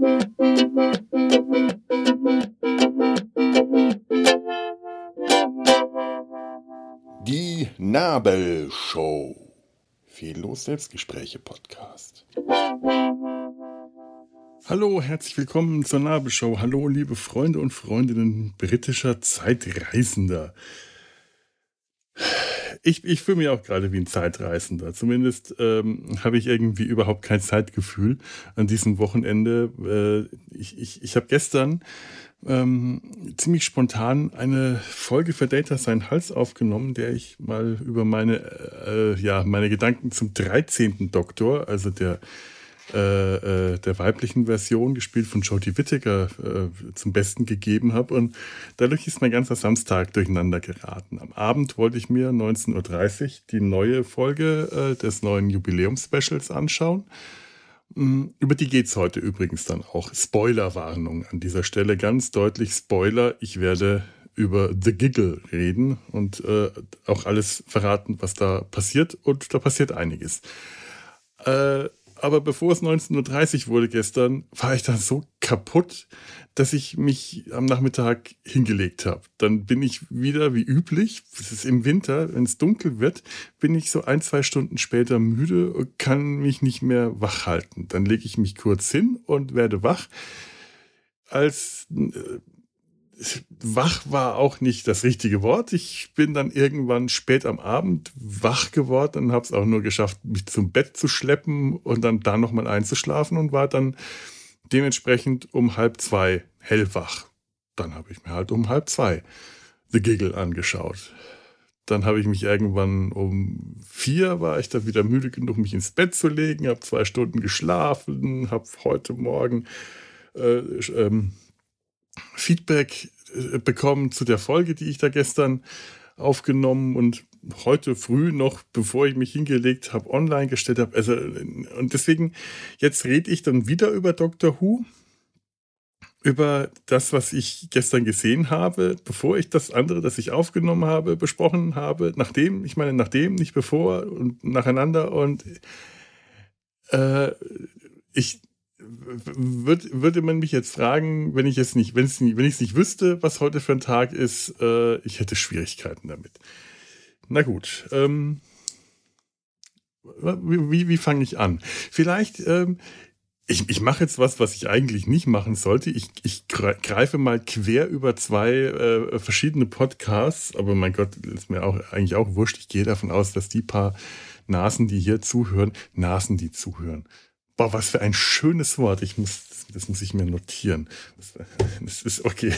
Die Nabelshow. Fehllos Selbstgespräche Podcast. Hallo, herzlich willkommen zur Nabelshow. Hallo, liebe Freunde und Freundinnen britischer Zeitreisender. Ich, ich fühle mich auch gerade wie ein Zeitreisender. Zumindest ähm, habe ich irgendwie überhaupt kein Zeitgefühl an diesem Wochenende. Äh, ich ich, ich habe gestern ähm, ziemlich spontan eine Folge für Data Sein Hals aufgenommen, der ich mal über meine, äh, ja, meine Gedanken zum 13. Doktor, also der äh, äh, der weiblichen Version, gespielt von Jodie Whittaker, äh, zum Besten gegeben habe. Und dadurch ist mein ganzer Samstag durcheinander geraten. Am Abend wollte ich mir 19.30 Uhr die neue Folge äh, des neuen Jubiläumspecials anschauen. Mm, über die geht es heute übrigens dann auch. Spoilerwarnung an dieser Stelle, ganz deutlich Spoiler. Ich werde über The Giggle reden und äh, auch alles verraten, was da passiert. Und da passiert einiges. Äh, aber bevor es 19.30 Uhr wurde gestern, war ich dann so kaputt, dass ich mich am Nachmittag hingelegt habe. Dann bin ich wieder wie üblich, es ist im Winter, wenn es dunkel wird, bin ich so ein, zwei Stunden später müde und kann mich nicht mehr wach halten. Dann lege ich mich kurz hin und werde wach. Als äh, wach war auch nicht das richtige Wort. Ich bin dann irgendwann spät am Abend wach geworden und habe es auch nur geschafft, mich zum Bett zu schleppen und dann da nochmal einzuschlafen und war dann dementsprechend um halb zwei hellwach. Dann habe ich mir halt um halb zwei The Giggle angeschaut. Dann habe ich mich irgendwann um vier war ich da wieder müde genug, mich ins Bett zu legen, habe zwei Stunden geschlafen, habe heute Morgen äh, ähm, Feedback bekommen zu der Folge, die ich da gestern aufgenommen und heute früh noch, bevor ich mich hingelegt habe, online gestellt habe. Also, und deswegen, jetzt rede ich dann wieder über Doctor Who, über das, was ich gestern gesehen habe, bevor ich das andere, das ich aufgenommen habe, besprochen habe, nachdem, ich meine, nachdem, nicht bevor und nacheinander und äh, ich würd, würde man mich jetzt fragen, wenn ich es nicht, wenn wenn ich es nicht wüsste, was heute für ein Tag ist, äh, ich hätte Schwierigkeiten damit. Na gut, ähm, wie, wie fange ich an? Vielleicht, ähm, ich, ich mache jetzt was, was ich eigentlich nicht machen sollte. Ich, ich greife mal quer über zwei äh, verschiedene Podcasts, aber mein Gott, ist mir auch eigentlich auch wurscht. Ich gehe davon aus, dass die paar Nasen, die hier zuhören, Nasen, die zuhören, Boah, was für ein schönes Wort. Ich muss, das muss ich mir notieren. Das, ist okay.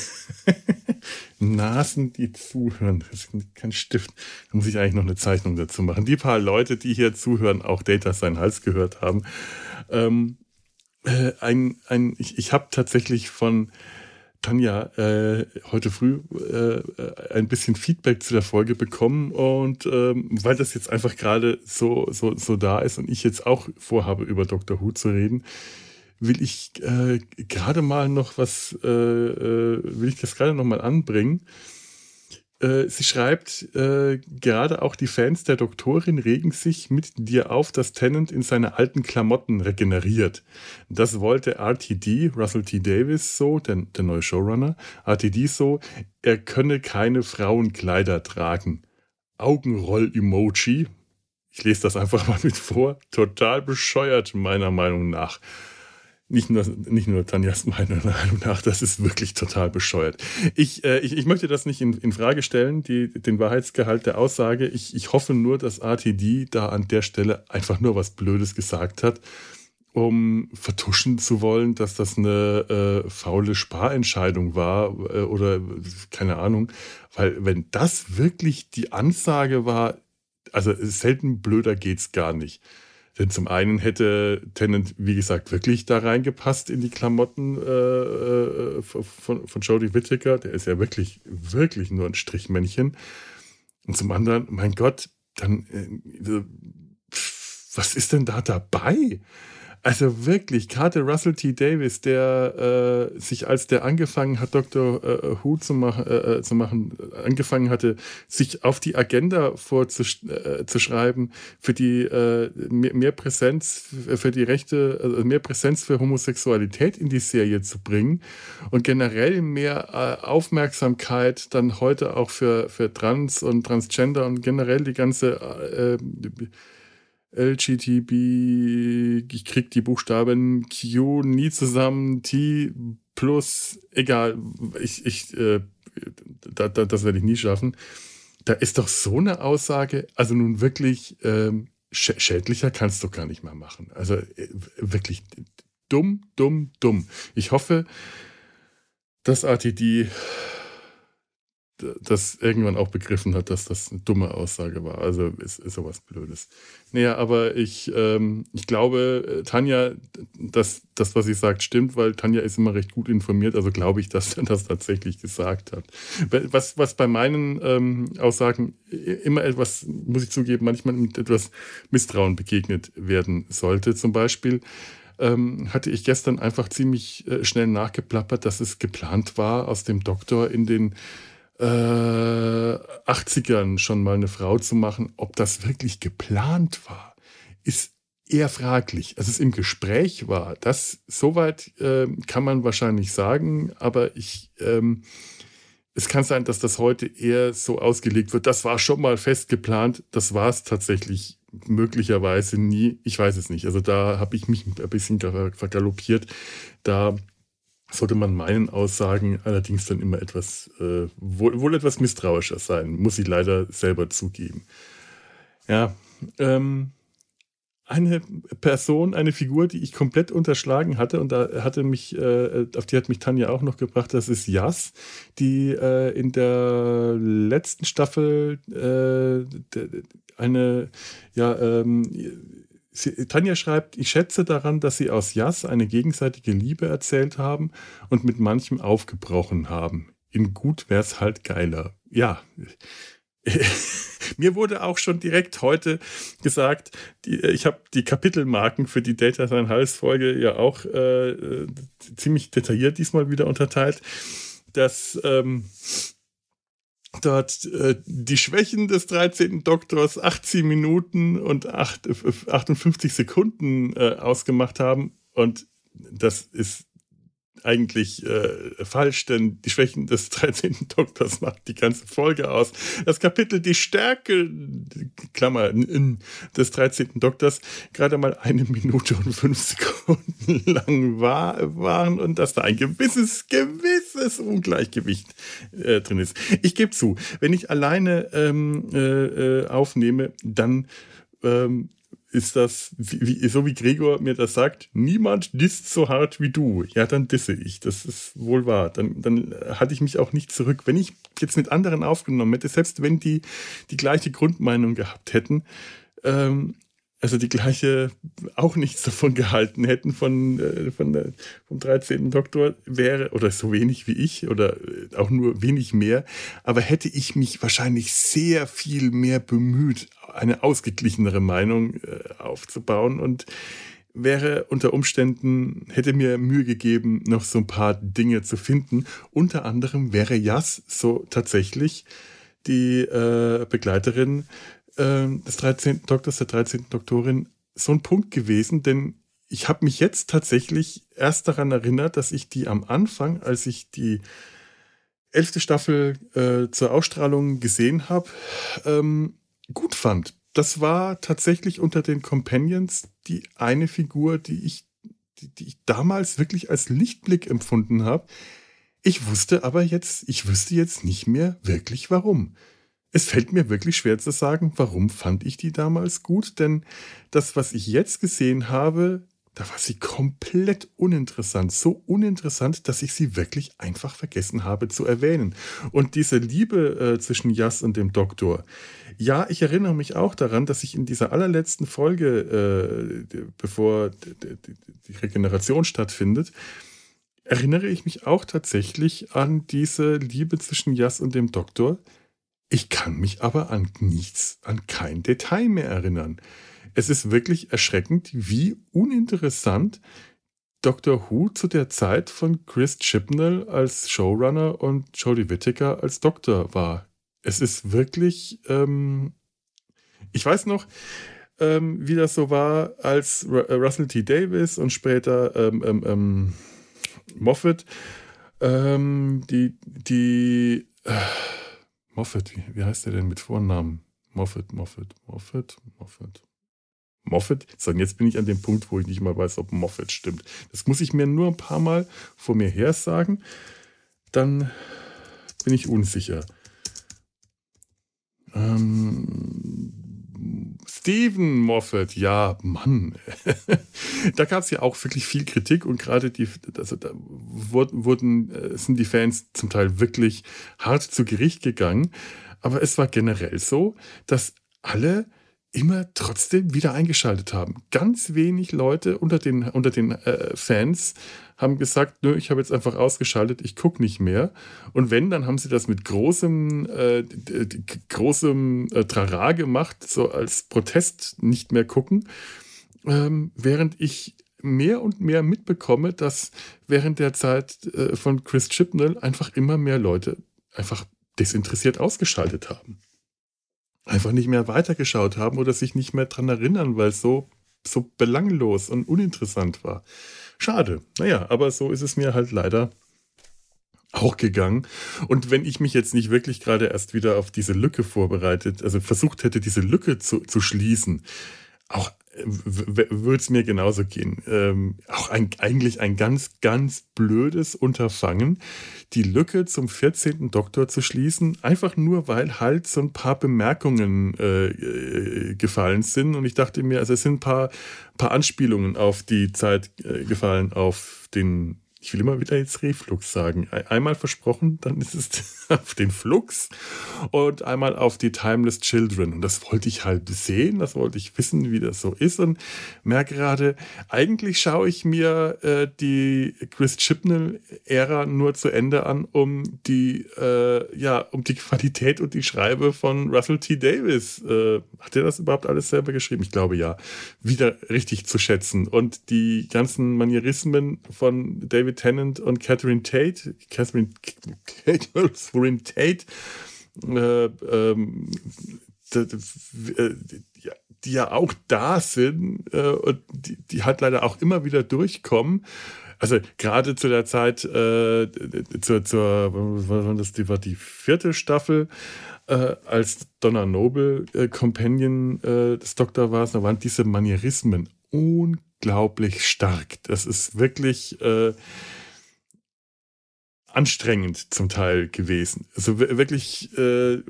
Nasen, die zuhören. Das ist kein Stift. Da muss ich eigentlich noch eine Zeichnung dazu machen. Die paar Leute, die hier zuhören, auch Data sein Hals gehört haben. Ähm, äh, ein, ein, ich ich habe tatsächlich von Tanja äh, heute früh äh, ein bisschen Feedback zu der Folge bekommen und ähm, weil das jetzt einfach gerade so, so, so da ist und ich jetzt auch vorhabe, über Dr. Who zu reden, will ich äh, gerade mal noch was, äh, äh, will ich das gerade noch mal anbringen. Äh, sie schreibt, äh, gerade auch die Fans der Doktorin regen sich mit dir auf, dass Tennant in seine alten Klamotten regeneriert. Das wollte RTD, Russell T. Davis so, der, der neue Showrunner, RTD so, er könne keine Frauenkleider tragen. Augenroll-Emoji. Ich lese das einfach mal mit vor. Total bescheuert, meiner Meinung nach nicht nur, nicht nur Tanjas Meinung nach, das ist wirklich total bescheuert. Ich, äh, ich, ich möchte das nicht in, in Frage stellen, die, den Wahrheitsgehalt der Aussage. Ich, ich hoffe nur, dass RTD da an der Stelle einfach nur was Blödes gesagt hat, um vertuschen zu wollen, dass das eine äh, faule Sparentscheidung war äh, oder keine Ahnung. Weil wenn das wirklich die Ansage war, also selten blöder geht's gar nicht. Denn zum einen hätte Tennant, wie gesagt, wirklich da reingepasst in die Klamotten äh, äh von, von Jodie Whittaker. Der ist ja wirklich, wirklich nur ein Strichmännchen. Und zum anderen, mein Gott, dann äh, was ist denn da dabei? Also wirklich, gerade Russell T. Davis, der äh, sich als der angefangen hat, Dr. Äh, Who zu, mach, äh, zu machen, angefangen hatte, sich auf die Agenda vorzuschreiben äh, für die äh, mehr, mehr, Präsenz für die Rechte, also mehr Präsenz für Homosexualität in die Serie zu bringen und generell mehr äh, Aufmerksamkeit dann heute auch für, für Trans und Transgender und generell die ganze äh, LGTB, ich krieg die Buchstaben Q nie zusammen, T plus, egal, ich, ich, äh, da, da, das werde ich nie schaffen. Da ist doch so eine Aussage, also nun wirklich ähm, sch schädlicher kannst du gar nicht mehr machen. Also äh, wirklich dumm, dumm, dumm. Ich hoffe, dass ATD das irgendwann auch begriffen hat, dass das eine dumme Aussage war. Also ist, ist sowas Blödes. Naja, aber ich, ähm, ich glaube, äh, Tanja, dass das, was sie sagt, stimmt, weil Tanja ist immer recht gut informiert. Also glaube ich, dass er das tatsächlich gesagt hat. Was, was bei meinen ähm, Aussagen immer etwas, muss ich zugeben, manchmal mit etwas Misstrauen begegnet werden sollte. Zum Beispiel ähm, hatte ich gestern einfach ziemlich äh, schnell nachgeplappert, dass es geplant war, aus dem Doktor in den äh, 80ern schon mal eine Frau zu machen, ob das wirklich geplant war, ist eher fraglich. Also es im Gespräch war, das soweit äh, kann man wahrscheinlich sagen, aber ich ähm, es kann sein, dass das heute eher so ausgelegt wird. Das war schon mal fest geplant. Das war es tatsächlich möglicherweise nie. Ich weiß es nicht. Also da habe ich mich ein bisschen vergaloppiert. Da sollte man meinen Aussagen allerdings dann immer etwas, äh, wohl, wohl, etwas misstrauischer sein, muss ich leider selber zugeben. Ja, ähm, eine Person, eine Figur, die ich komplett unterschlagen hatte und da hatte mich, äh, auf die hat mich Tanja auch noch gebracht, das ist Jas, die äh, in der letzten Staffel äh, eine, ja, ähm, Sie, Tanja schreibt, ich schätze daran, dass Sie aus Jas eine gegenseitige Liebe erzählt haben und mit manchem aufgebrochen haben. In gut wär's halt geiler. Ja. Mir wurde auch schon direkt heute gesagt, die, ich habe die Kapitelmarken für die Data Sein Hals Folge ja auch äh, ziemlich detailliert diesmal wieder unterteilt, dass ähm, dort äh, die Schwächen des 13. Doktors 18 Minuten und 8, 58 Sekunden äh, ausgemacht haben. Und das ist eigentlich äh, falsch, denn die Schwächen des 13. Doktors macht die ganze Folge aus. Das Kapitel Die Stärke, Klammer, des 13. Doktors, gerade mal eine Minute und fünf Sekunden lang war, waren und dass da ein gewisses, gewisses Ungleichgewicht äh, drin ist. Ich gebe zu, wenn ich alleine ähm, äh, äh aufnehme, dann ähm, ist das, wie, so wie Gregor mir das sagt, niemand disst so hart wie du. Ja, dann disse ich. Das ist wohl wahr. Dann, dann hatte ich mich auch nicht zurück. Wenn ich jetzt mit anderen aufgenommen hätte, selbst wenn die die gleiche Grundmeinung gehabt hätten, ähm, also die gleiche, auch nichts davon gehalten hätten von, äh, von der, vom 13. Doktor, wäre, oder so wenig wie ich, oder äh, auch nur wenig mehr, aber hätte ich mich wahrscheinlich sehr viel mehr bemüht, eine ausgeglichenere Meinung äh, aufzubauen und wäre unter Umständen, hätte mir Mühe gegeben, noch so ein paar Dinge zu finden. Unter anderem wäre Jas so tatsächlich die äh, Begleiterin äh, des 13. Doktors, der 13. Doktorin, so ein Punkt gewesen, denn ich habe mich jetzt tatsächlich erst daran erinnert, dass ich die am Anfang, als ich die elfte Staffel äh, zur Ausstrahlung gesehen habe, ähm, gut fand. Das war tatsächlich unter den Companions die eine Figur, die ich, die, die ich damals wirklich als Lichtblick empfunden habe. Ich wusste aber jetzt, ich wüsste jetzt nicht mehr wirklich warum. Es fällt mir wirklich schwer zu sagen, warum fand ich die damals gut, denn das, was ich jetzt gesehen habe, da war sie komplett uninteressant. So uninteressant, dass ich sie wirklich einfach vergessen habe zu erwähnen. Und diese Liebe äh, zwischen Jas und dem Doktor. Ja, ich erinnere mich auch daran, dass ich in dieser allerletzten Folge, äh, bevor die Regeneration stattfindet, erinnere ich mich auch tatsächlich an diese Liebe zwischen Jas und dem Doktor. Ich kann mich aber an nichts, an kein Detail mehr erinnern es ist wirklich erschreckend, wie uninteressant Doctor Who zu der Zeit von Chris Chibnall als Showrunner und Jodie Whittaker als Doktor war. Es ist wirklich, ähm, ich weiß noch, ähm, wie das so war, als äh, Russell T. Davis und später ähm, ähm, ähm Moffat ähm, die, die äh, Moffat, wie, wie heißt der denn mit Vornamen? Moffat, Moffat, Moffat, Moffat. Moffat? So, und jetzt bin ich an dem Punkt, wo ich nicht mal weiß, ob Moffat stimmt. Das muss ich mir nur ein paar Mal vor mir her sagen. Dann bin ich unsicher. Ähm, Stephen Moffat, ja, Mann. da gab es ja auch wirklich viel Kritik und gerade die, also da wurden, äh, sind die Fans zum Teil wirklich hart zu Gericht gegangen. Aber es war generell so, dass alle immer trotzdem wieder eingeschaltet haben. Ganz wenig Leute unter den, unter den äh, Fans haben gesagt, nö, ich habe jetzt einfach ausgeschaltet, ich gucke nicht mehr. Und wenn, dann haben sie das mit großem, äh, großem äh, Trara gemacht, so als Protest nicht mehr gucken. Ähm, während ich mehr und mehr mitbekomme, dass während der Zeit äh, von Chris Chibnall einfach immer mehr Leute einfach desinteressiert ausgeschaltet haben einfach nicht mehr weitergeschaut haben oder sich nicht mehr dran erinnern, weil es so, so belanglos und uninteressant war. Schade. Naja, aber so ist es mir halt leider auch gegangen. Und wenn ich mich jetzt nicht wirklich gerade erst wieder auf diese Lücke vorbereitet, also versucht hätte, diese Lücke zu, zu schließen, auch würde es mir genauso gehen. Ähm, auch ein, eigentlich ein ganz, ganz blödes Unterfangen, die Lücke zum 14. Doktor zu schließen, einfach nur, weil halt so ein paar Bemerkungen äh, äh, gefallen sind. Und ich dachte mir, also es sind ein paar, paar Anspielungen auf die Zeit äh, gefallen, auf den ich will immer wieder jetzt Reflux sagen. Einmal versprochen, dann ist es auf den Flux und einmal auf die Timeless Children. Und das wollte ich halt sehen, das wollte ich wissen, wie das so ist und merke gerade, eigentlich schaue ich mir äh, die Chris Chibnall-Ära nur zu Ende an, um die, äh, ja, um die Qualität und die Schreibe von Russell T. Davis, äh, hat er das überhaupt alles selber geschrieben? Ich glaube ja, wieder richtig zu schätzen. Und die ganzen Manierismen von David David Tennant und Catherine Tate, Catherine, Catherine Tate, äh, ähm, die ja auch da sind äh, und die, die halt leider auch immer wieder durchkommen. Also gerade zu der Zeit, äh, zur, zur was das, die war die vierte Staffel, äh, als Donna Noble äh, Companion äh, des Doktor war, da waren diese Manierismen unglaublich stark. Das ist wirklich äh, anstrengend zum Teil gewesen. Also wirklich, äh,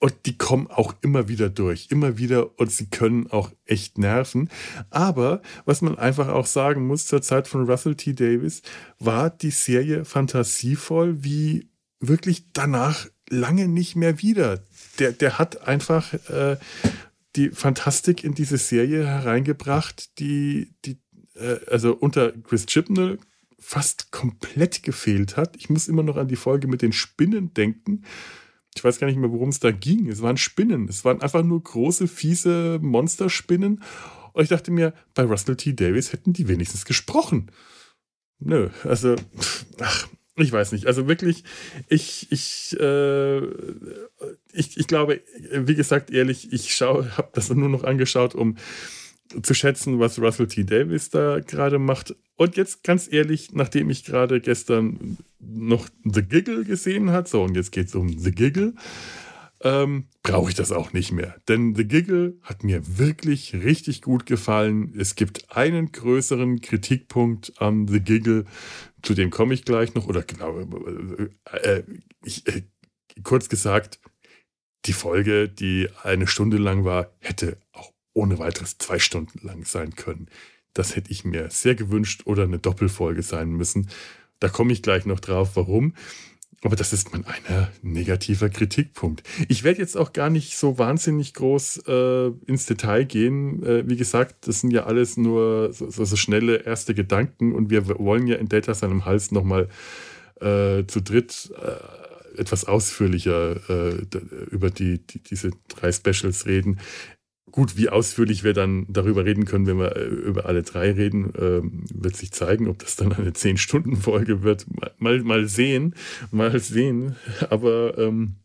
und die kommen auch immer wieder durch, immer wieder und sie können auch echt nerven. Aber was man einfach auch sagen muss, zur Zeit von Russell T. Davis war die Serie fantasievoll wie wirklich danach lange nicht mehr wieder. Der, der hat einfach äh, die Fantastik in diese Serie hereingebracht, die, die äh, also unter Chris Chibnall fast komplett gefehlt hat. Ich muss immer noch an die Folge mit den Spinnen denken. Ich weiß gar nicht mehr, worum es da ging. Es waren Spinnen. Es waren einfach nur große, fiese Monsterspinnen. Und ich dachte mir, bei Russell T. Davis hätten die wenigstens gesprochen. Nö, also, ach, ich weiß nicht. Also wirklich, ich, ich, äh, ich, ich glaube, wie gesagt, ehrlich, ich habe das nur noch angeschaut, um zu schätzen, was Russell T. Davis da gerade macht. Und jetzt ganz ehrlich, nachdem ich gerade gestern noch The Giggle gesehen hat, so und jetzt geht es um The Giggle, ähm, brauche ich das auch nicht mehr. Denn The Giggle hat mir wirklich richtig gut gefallen. Es gibt einen größeren Kritikpunkt an The Giggle, zu dem komme ich gleich noch, oder genau, äh, ich, äh, kurz gesagt, die Folge, die eine Stunde lang war, hätte auch ohne weiteres zwei Stunden lang sein können. Das hätte ich mir sehr gewünscht oder eine Doppelfolge sein müssen. Da komme ich gleich noch drauf, warum. Aber das ist mein einer negativer Kritikpunkt. Ich werde jetzt auch gar nicht so wahnsinnig groß äh, ins Detail gehen. Äh, wie gesagt, das sind ja alles nur so, so, so, schnelle erste Gedanken und wir wollen ja in Data seinem Hals nochmal äh, zu dritt äh, etwas ausführlicher äh, über die, die, diese drei Specials reden. Gut, wie ausführlich wir dann darüber reden können, wenn wir äh, über alle drei reden, äh, wird sich zeigen, ob das dann eine 10-Stunden-Folge wird. Mal, mal sehen, mal sehen. Aber ähm,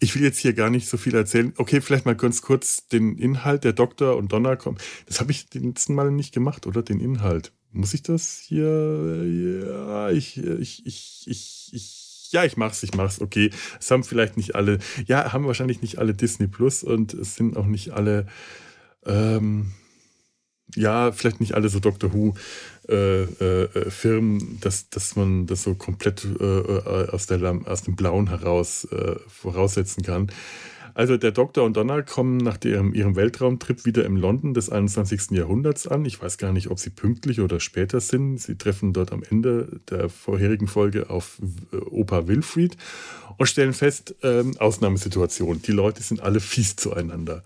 ich will jetzt hier gar nicht so viel erzählen. Okay, vielleicht mal ganz kurz den Inhalt der Doktor und Donner kommen. Das habe ich den letzten Mal nicht gemacht, oder? Den Inhalt. Muss ich das hier? Ja, ich, ich, ich, ich, ich ja, ich mach's, ich mach's, okay. Es haben vielleicht nicht alle, ja, haben wahrscheinlich nicht alle Disney Plus und es sind auch nicht alle, ähm, ja, vielleicht nicht alle so Doctor Who äh, äh, Firmen, dass, dass man das so komplett äh, äh aus, der, aus dem Blauen heraus äh, voraussetzen kann. Also der Doktor und Donna kommen nach ihrem, ihrem Weltraumtrip wieder im London des 21. Jahrhunderts an. Ich weiß gar nicht, ob sie pünktlich oder später sind. Sie treffen dort am Ende der vorherigen Folge auf äh, Opa Wilfried und stellen fest, ähm, Ausnahmesituation. Die Leute sind alle fies zueinander.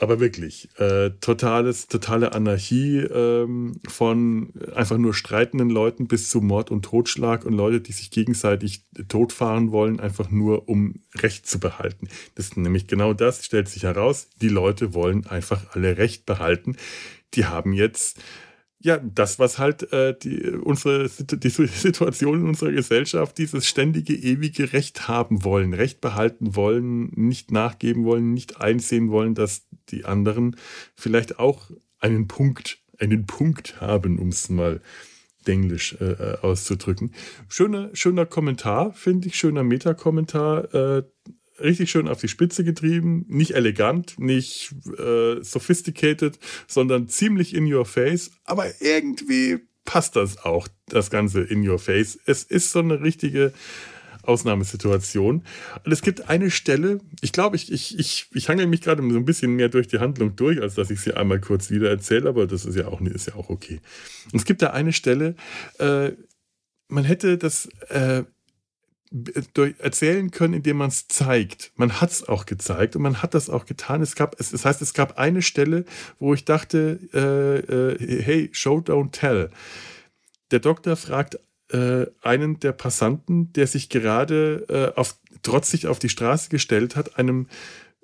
Aber wirklich, äh, totales, totale Anarchie ähm, von einfach nur streitenden Leuten bis zu Mord und Totschlag und Leute, die sich gegenseitig totfahren wollen, einfach nur um Recht zu behalten. Das ist nämlich genau das, stellt sich heraus. Die Leute wollen einfach alle Recht behalten. Die haben jetzt ja, das, was halt äh, die, unsere die Situation in unserer Gesellschaft, dieses ständige, ewige Recht haben wollen, Recht behalten wollen, nicht nachgeben wollen, nicht einsehen wollen, dass die anderen vielleicht auch einen Punkt, einen Punkt haben, um es mal englisch äh, äh, auszudrücken. Schöner, schöner Kommentar, finde ich, schöner Metakommentar. Äh, richtig schön auf die Spitze getrieben. Nicht elegant, nicht äh, sophisticated, sondern ziemlich in your face. Aber irgendwie passt das auch, das Ganze in your face. Es ist so eine richtige Ausnahmesituation. Und es gibt eine Stelle, ich glaube, ich, ich, ich, ich hangel mich gerade so ein bisschen mehr durch die Handlung durch, als dass ich sie einmal kurz wieder erzähle, aber das ist ja auch, ist ja auch okay. Und es gibt da eine Stelle, äh, man hätte das äh, erzählen können, indem man es zeigt. Man hat es auch gezeigt und man hat das auch getan. Es gab, es, das heißt, es gab eine Stelle, wo ich dachte, äh, äh, hey, show, don't tell. Der Doktor fragt äh, einen der Passanten, der sich gerade äh, auf, trotzig auf die Straße gestellt hat, einem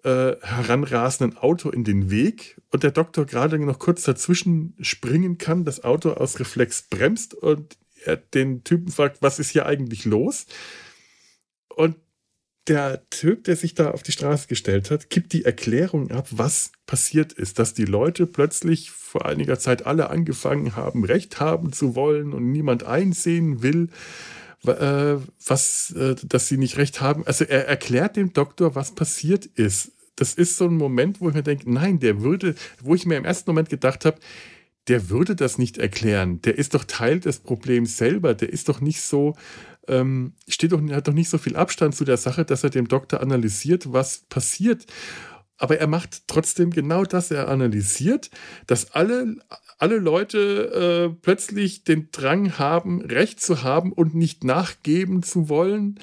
äh, heranrasenden Auto in den Weg und der Doktor gerade noch kurz dazwischen springen kann, das Auto aus Reflex bremst und er den Typen fragt, was ist hier eigentlich los? Und der Typ, der sich da auf die Straße gestellt hat, gibt die Erklärung ab, was passiert ist, dass die Leute plötzlich vor einiger Zeit alle angefangen haben, Recht haben zu wollen und niemand einsehen will, äh, was, äh, dass sie nicht Recht haben. Also er erklärt dem Doktor, was passiert ist. Das ist so ein Moment, wo ich mir denke, nein, der würde, wo ich mir im ersten Moment gedacht habe, der würde das nicht erklären. Der ist doch Teil des Problems selber. Der ist doch nicht so, ähm, steht doch, hat doch nicht so viel Abstand zu der Sache, dass er dem Doktor analysiert, was passiert. Aber er macht trotzdem genau das. Er analysiert, dass alle, alle Leute äh, plötzlich den Drang haben, Recht zu haben und nicht nachgeben zu wollen.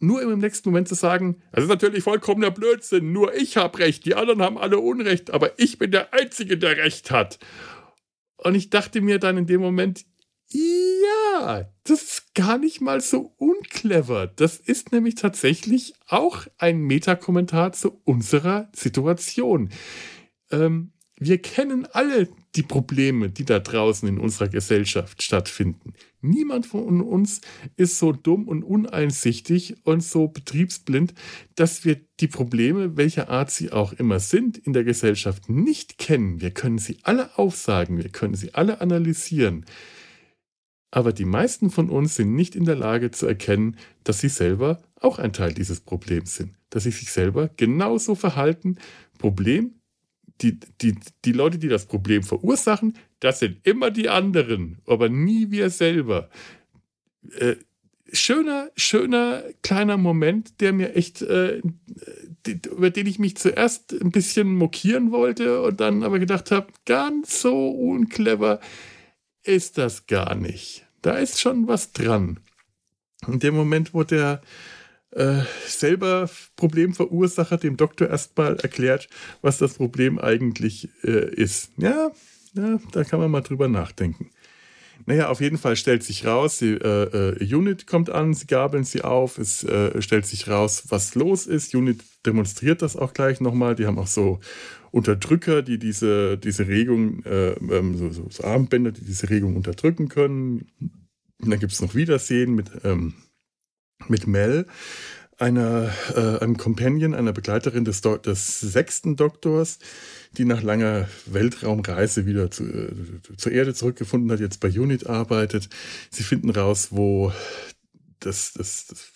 Nur im nächsten Moment zu sagen, das ist natürlich vollkommener Blödsinn, nur ich habe Recht, die anderen haben alle Unrecht, aber ich bin der Einzige, der Recht hat. Und ich dachte mir dann in dem Moment, ja, das ist gar nicht mal so unclever. Das ist nämlich tatsächlich auch ein Metakommentar zu unserer Situation. Ähm, wir kennen alle die Probleme, die da draußen in unserer Gesellschaft stattfinden. Niemand von uns ist so dumm und uneinsichtig und so betriebsblind, dass wir die Probleme, welcher Art sie auch immer sind, in der Gesellschaft nicht kennen. Wir können sie alle aufsagen, wir können sie alle analysieren. Aber die meisten von uns sind nicht in der Lage zu erkennen, dass sie selber auch ein Teil dieses Problems sind. Dass sie sich selber genauso verhalten. Problem, die, die, die Leute, die das Problem verursachen, das sind immer die anderen, aber nie wir selber. Äh, schöner, schöner kleiner Moment, der mir echt, äh, über den ich mich zuerst ein bisschen mokieren wollte und dann aber gedacht habe, ganz so unclever ist das gar nicht da ist schon was dran. In dem Moment, wo der äh, selber Problemverursacher dem Doktor erstmal erklärt, was das Problem eigentlich äh, ist. Ja, ja, da kann man mal drüber nachdenken. naja, auf jeden Fall stellt sich raus, die äh, äh, Unit kommt an, sie gabeln sie auf, es äh, stellt sich raus, was los ist. Unit demonstriert das auch gleich nochmal. Die haben auch so Unterdrücker, die diese, diese Regung, äh, ähm, so, so, so, Armbänder, die diese Regung unterdrücken können. Und dann gibt es noch Wiedersehen mit, ähm, mit Mel, einer, äh, einem Companion, einer Begleiterin des, Do des sechsten Doktors, die nach langer Weltraumreise wieder zu, äh, zur Erde zurückgefunden hat, jetzt bei Unit arbeitet. Sie finden raus, wo das, das, das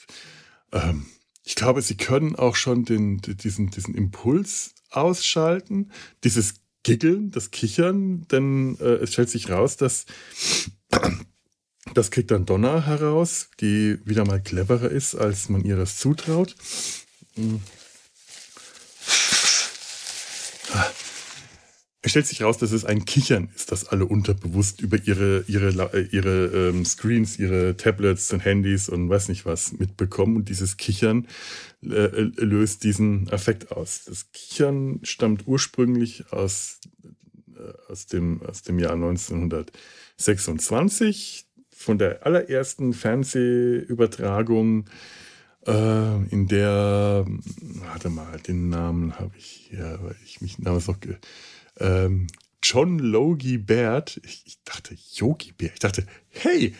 ähm, ich glaube, sie können auch schon den, diesen, diesen Impuls ausschalten, dieses Giggeln, das Kichern, denn äh, es stellt sich raus, dass das kriegt dann Donna heraus, die wieder mal cleverer ist, als man ihr das zutraut. Hm. Es stellt sich raus, dass es ein Kichern ist, das alle unterbewusst über ihre, ihre, äh, ihre ähm, Screens, ihre Tablets und Handys und weiß nicht was mitbekommen. Und dieses Kichern äh, äh löst diesen Effekt aus. Das Kichern stammt ursprünglich aus, äh, aus, dem, aus dem Jahr 1926 von der allerersten Fernsehübertragung, äh, in der, warte mal, den Namen habe ich hier, weil ich mich damals noch ähm, John Logie Baird. Ich, ich dachte, Yogi Bär. Ich dachte, hey,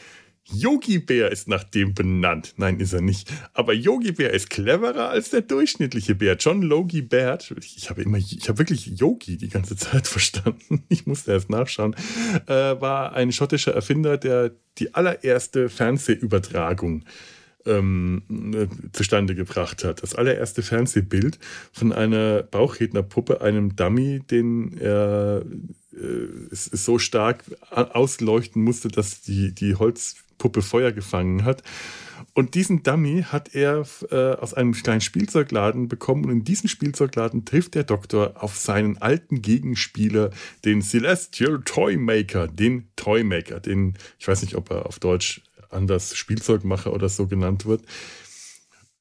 Yogi Bär ist nach dem benannt. Nein, ist er nicht. Aber Yogi Bär ist cleverer als der durchschnittliche Bär. John Logie Baird, ich habe immer, ich habe wirklich Yogi die ganze Zeit verstanden. Ich musste erst nachschauen. Äh, war ein schottischer Erfinder, der die allererste Fernsehübertragung äh, ähm, äh, zustande gebracht hat. Das allererste Fernsehbild von einer Bauchrednerpuppe, einem Dummy, den er äh, so stark ausleuchten musste, dass die, die Holzpuppe Feuer gefangen hat. Und diesen Dummy hat er äh, aus einem kleinen Spielzeugladen bekommen. Und in diesem Spielzeugladen trifft der Doktor auf seinen alten Gegenspieler, den Celestial Toymaker, den Toymaker, den, ich weiß nicht, ob er auf Deutsch anders Spielzeugmacher oder so genannt wird.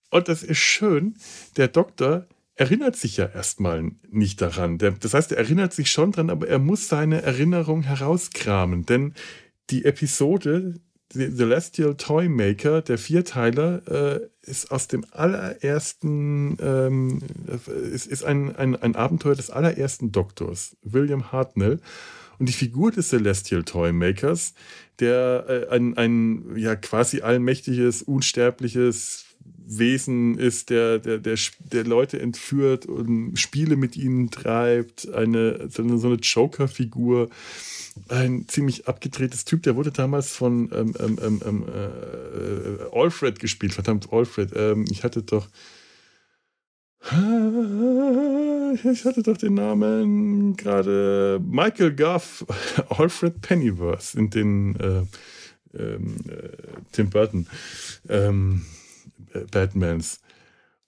Und das ist schön, der Doktor erinnert sich ja erstmal nicht daran. Das heißt, er erinnert sich schon dran, aber er muss seine Erinnerung herauskramen, denn die Episode The Celestial Toymaker, der Vierteiler, äh, ist aus dem allerersten, ähm, ist, ist ein, ein, ein Abenteuer des allerersten Doktors, William Hartnell. Und die Figur des Celestial Toymakers, der äh, ein, ein ja quasi allmächtiges, unsterbliches Wesen ist, der, der, der, der Leute entführt und Spiele mit ihnen treibt, eine, so eine, Joker-Figur, ein ziemlich abgedrehtes Typ, der wurde damals von ähm, ähm, ähm, ähm äh, Alfred gespielt, verdammt, Alfred. Ähm, ich hatte doch ich hatte doch den Namen gerade Michael Goff, Alfred Pennyworth in den äh, ähm, äh, Tim Burton. Ähm, äh, Batmans.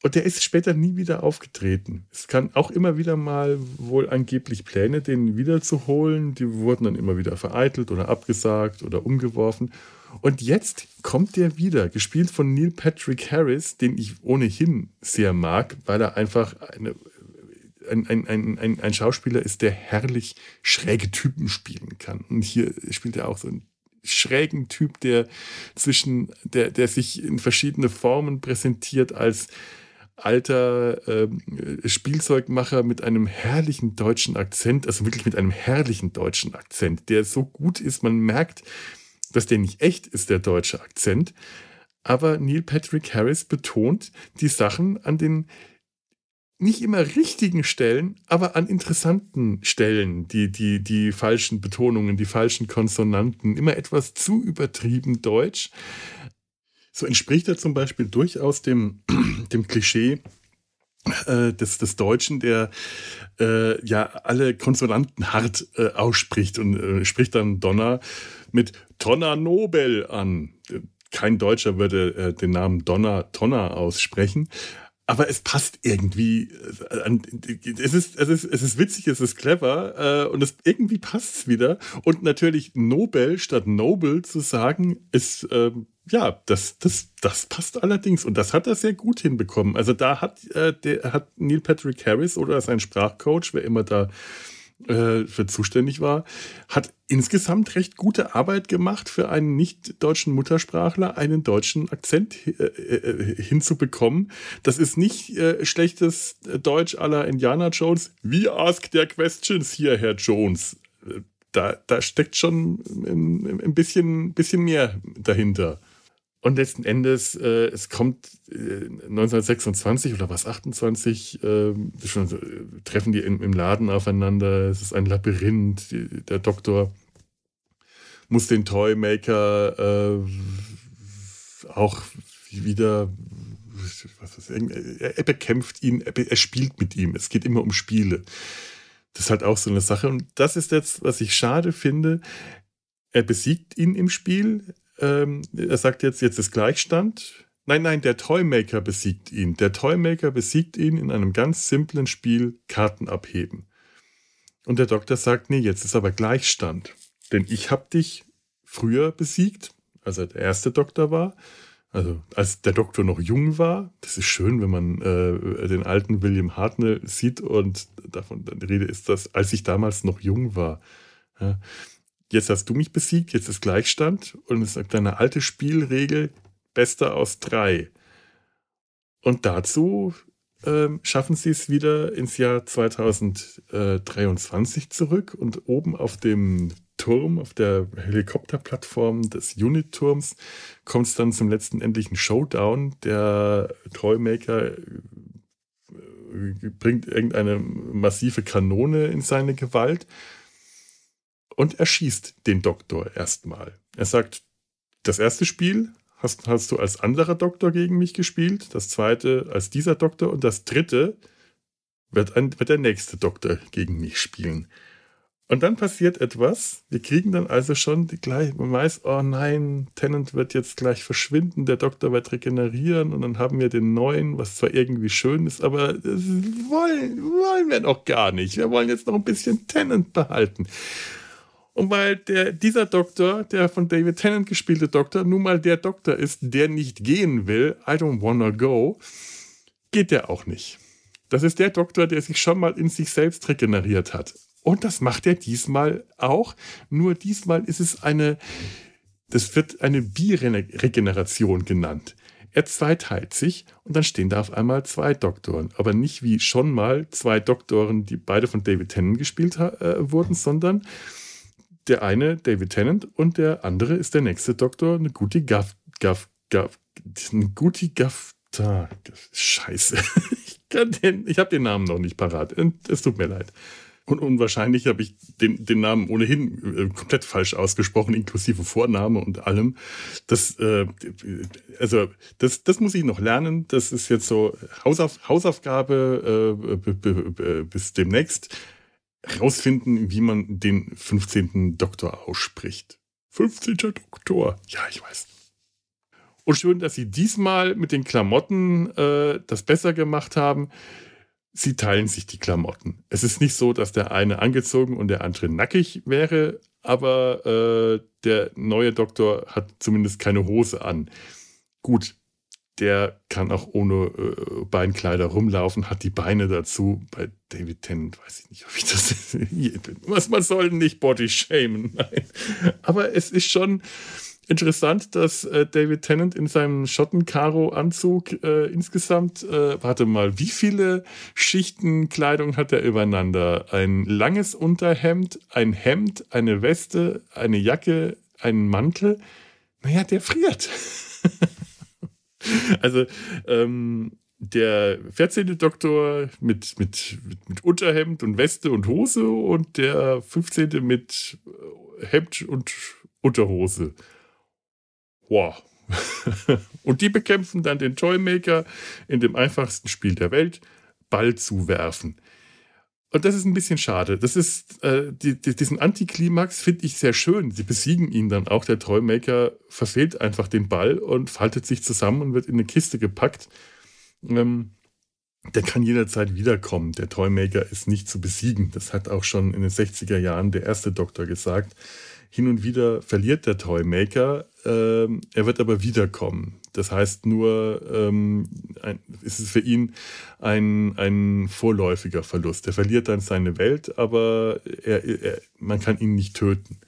Und der ist später nie wieder aufgetreten. Es kann auch immer wieder mal wohl angeblich Pläne, den wiederzuholen. Die wurden dann immer wieder vereitelt oder abgesagt oder umgeworfen. Und jetzt kommt der wieder, gespielt von Neil Patrick Harris, den ich ohnehin sehr mag, weil er einfach eine, ein, ein, ein, ein, Schauspieler ist, der herrlich schräge Typen spielen kann. Und hier spielt er auch so einen schrägen Typ, der zwischen, der, der sich in verschiedene Formen präsentiert als alter äh, Spielzeugmacher mit einem herrlichen deutschen Akzent, also wirklich mit einem herrlichen deutschen Akzent, der so gut ist, man merkt, dass der nicht echt ist, der deutsche Akzent. Aber Neil Patrick Harris betont die Sachen an den nicht immer richtigen Stellen, aber an interessanten Stellen, die, die, die falschen Betonungen, die falschen Konsonanten, immer etwas zu übertrieben deutsch. So entspricht er zum Beispiel durchaus dem, dem Klischee äh, des, des Deutschen, der äh, ja alle Konsonanten hart äh, ausspricht und äh, spricht dann Donner mit Tonna Nobel an. Kein Deutscher würde äh, den Namen Donner Tonner aussprechen. Aber es passt irgendwie. Äh, es ist, es ist, es ist witzig, es ist clever äh, und es, irgendwie passt es wieder. Und natürlich Nobel statt Noble zu sagen, ist äh, ja, das, das, das passt allerdings. Und das hat er sehr gut hinbekommen. Also da hat, äh, der, hat Neil Patrick Harris oder sein Sprachcoach, wer immer da äh, für zuständig war, hat insgesamt recht gute Arbeit gemacht für einen nicht deutschen Muttersprachler, einen deutschen Akzent äh, äh, hinzubekommen. Das ist nicht äh, schlechtes Deutsch aller Indiana Jones. We ask their questions hier, Herr Jones. Da, da steckt schon ein, ein bisschen, bisschen mehr dahinter. Und letzten Endes, äh, es kommt äh, 1926 oder was, 28, äh, schon, äh, treffen die im, im, Laden aufeinander. Es ist ein Labyrinth. Die, der Doktor muss den Toymaker äh, auch wieder, was ist, er, er bekämpft ihn, er, er spielt mit ihm. Es geht immer um Spiele. Das ist halt auch so eine Sache. Und das ist jetzt, was ich schade finde. Er besiegt ihn im Spiel, ähm, er sagt jetzt, jetzt ist Gleichstand. Nein, nein, der Toymaker besiegt ihn. Der Toymaker besiegt ihn in einem ganz simplen Spiel Karten abheben. Und der Doktor sagt, nee, jetzt ist aber Gleichstand. Denn ich habe dich früher besiegt, als er der erste Doktor war. Also als der Doktor noch jung war. Das ist schön, wenn man äh, den alten William Hartnell sieht und davon die Rede ist, dass als ich damals noch jung war. Ja, jetzt hast du mich besiegt, jetzt ist Gleichstand und es sagt deine alte Spielregel, bester aus drei. Und dazu ähm, schaffen sie es wieder ins Jahr 2023 zurück und oben auf dem Turm, auf der Helikopterplattform des Unit-Turms, kommt es dann zum letzten endlichen Showdown. Der Toymaker äh, bringt irgendeine massive Kanone in seine Gewalt und erschießt den Doktor erstmal. Er sagt, das erste Spiel hast, hast du als anderer Doktor gegen mich gespielt, das zweite als dieser Doktor und das dritte wird, ein, wird der nächste Doktor gegen mich spielen. Und dann passiert etwas. Wir kriegen dann also schon die gleich, man weiß, oh nein, Tennant wird jetzt gleich verschwinden, der Doktor wird regenerieren und dann haben wir den neuen, was zwar irgendwie schön ist, aber das wollen, wollen wir noch gar nicht. Wir wollen jetzt noch ein bisschen Tennant behalten. Und weil der, dieser Doktor, der von David Tennant gespielte Doktor, nun mal der Doktor ist, der nicht gehen will, I don't wanna go, geht der auch nicht. Das ist der Doktor, der sich schon mal in sich selbst regeneriert hat. Und das macht er diesmal auch. Nur diesmal ist es eine, das wird eine Biregeneration genannt. Er zweiteilt sich und dann stehen da auf einmal zwei Doktoren. Aber nicht wie schon mal zwei Doktoren, die beide von David Tennant gespielt äh, wurden, sondern der eine David Tennant und der andere ist der nächste Doktor, eine gute Gaff, Gaff, Gaff, eine gute Gaff, da, Scheiße. Ich, ich habe den Namen noch nicht parat. Es tut mir leid. Und unwahrscheinlich habe ich den, den Namen ohnehin äh, komplett falsch ausgesprochen, inklusive Vorname und allem. Das, äh, also, das, das muss ich noch lernen. Das ist jetzt so Hausauf, Hausaufgabe äh, bis demnächst rausfinden, wie man den 15. Doktor ausspricht. 15. Doktor. Ja, ich weiß. Und schön, dass sie diesmal mit den Klamotten äh, das besser gemacht haben. Sie teilen sich die Klamotten. Es ist nicht so, dass der eine angezogen und der andere nackig wäre, aber äh, der neue Doktor hat zumindest keine Hose an. Gut, der kann auch ohne äh, Beinkleider rumlaufen, hat die Beine dazu. Bei David Tennant weiß ich nicht, ob ich das. was man soll nicht Body shamen. Nein. Aber es ist schon interessant, dass äh, David Tennant in seinem Schottenkaro-Anzug äh, insgesamt, äh, warte mal, wie viele Schichten Kleidung hat er übereinander? Ein langes Unterhemd, ein Hemd, eine Weste, eine Jacke, einen Mantel. Naja, der friert. Also ähm, der 14. Doktor mit, mit, mit, Unterhemd und Weste und Hose und der 15. mit äh, Hemd und Unterhose. Wow. und die bekämpfen dann den Toymaker in dem einfachsten Spiel der Welt, Ball zu werfen. Und das ist ein bisschen schade. Das ist, äh, die, die, diesen Antiklimax finde ich sehr schön. Sie besiegen ihn dann auch. Der Toymaker verfehlt einfach den Ball und faltet sich zusammen und wird in eine Kiste gepackt. Ähm, der kann jederzeit wiederkommen. Der Toymaker ist nicht zu besiegen. Das hat auch schon in den 60er Jahren der erste Doktor gesagt. Hin und wieder verliert der Toymaker, ähm, er wird aber wiederkommen. Das heißt nur, ähm, ein, ist es für ihn ein, ein vorläufiger Verlust. Er verliert dann seine Welt, aber er, er, man kann ihn nicht töten.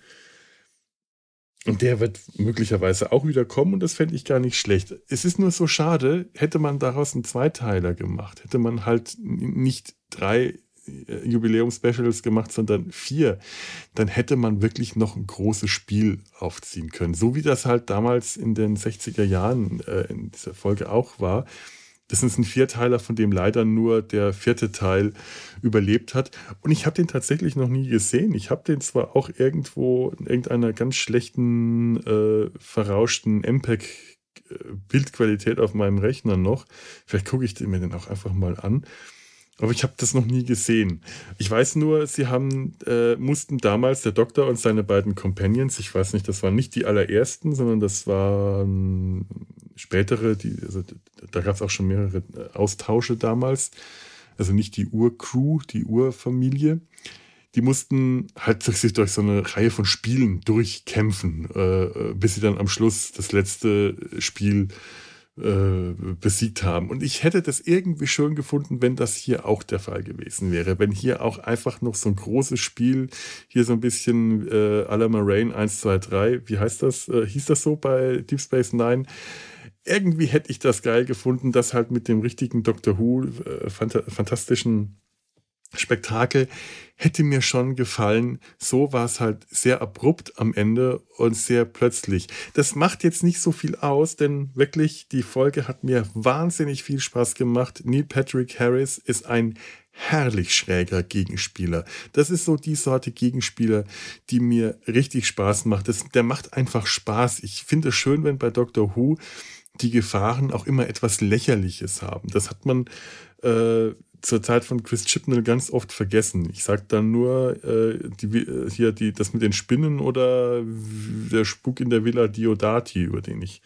Und der wird möglicherweise auch wieder kommen und das fände ich gar nicht schlecht. Es ist nur so schade, hätte man daraus einen Zweiteiler gemacht, hätte man halt nicht drei Jubiläum-Specials gemacht, sondern vier, dann hätte man wirklich noch ein großes Spiel aufziehen können. So wie das halt damals in den 60er Jahren äh, in dieser Folge auch war. Das ist ein Vierteiler, von dem leider nur der vierte Teil überlebt hat. Und ich habe den tatsächlich noch nie gesehen. Ich habe den zwar auch irgendwo in irgendeiner ganz schlechten, äh, verrauschten MPEG äh, Bildqualität auf meinem Rechner noch. Vielleicht gucke ich mir den auch einfach mal an. Aber ich habe das noch nie gesehen. Ich weiß nur, sie haben, äh, mussten damals, der Doktor und seine beiden Companions, ich weiß nicht, das waren nicht die allerersten, sondern das waren spätere, die, also, da gab es auch schon mehrere äh, Austausche damals. Also nicht die Urcrew, die Urfamilie. Die mussten halt sich durch so eine Reihe von Spielen durchkämpfen, äh, bis sie dann am Schluss das letzte Spiel äh, besiegt haben. Und ich hätte das irgendwie schön gefunden, wenn das hier auch der Fall gewesen wäre. Wenn hier auch einfach noch so ein großes Spiel, hier so ein bisschen äh, à la Moraine 1, 2, 3, wie heißt das? Äh, hieß das so bei Deep Space Nine? irgendwie hätte ich das geil gefunden, das halt mit dem richtigen Doctor Who äh, fant fantastischen Spektakel hätte mir schon gefallen. So war es halt sehr abrupt am Ende und sehr plötzlich. Das macht jetzt nicht so viel aus, denn wirklich die Folge hat mir wahnsinnig viel Spaß gemacht. Neil Patrick Harris ist ein herrlich schräger Gegenspieler. Das ist so die Sorte Gegenspieler, die mir richtig Spaß macht. Das, der macht einfach Spaß. Ich finde es schön, wenn bei Doctor Who die Gefahren auch immer etwas Lächerliches haben. Das hat man äh, zur Zeit von Chris Chibnall ganz oft vergessen. Ich sage dann nur äh, die, hier die, das mit den Spinnen oder der Spuk in der Villa Diodati, über den ich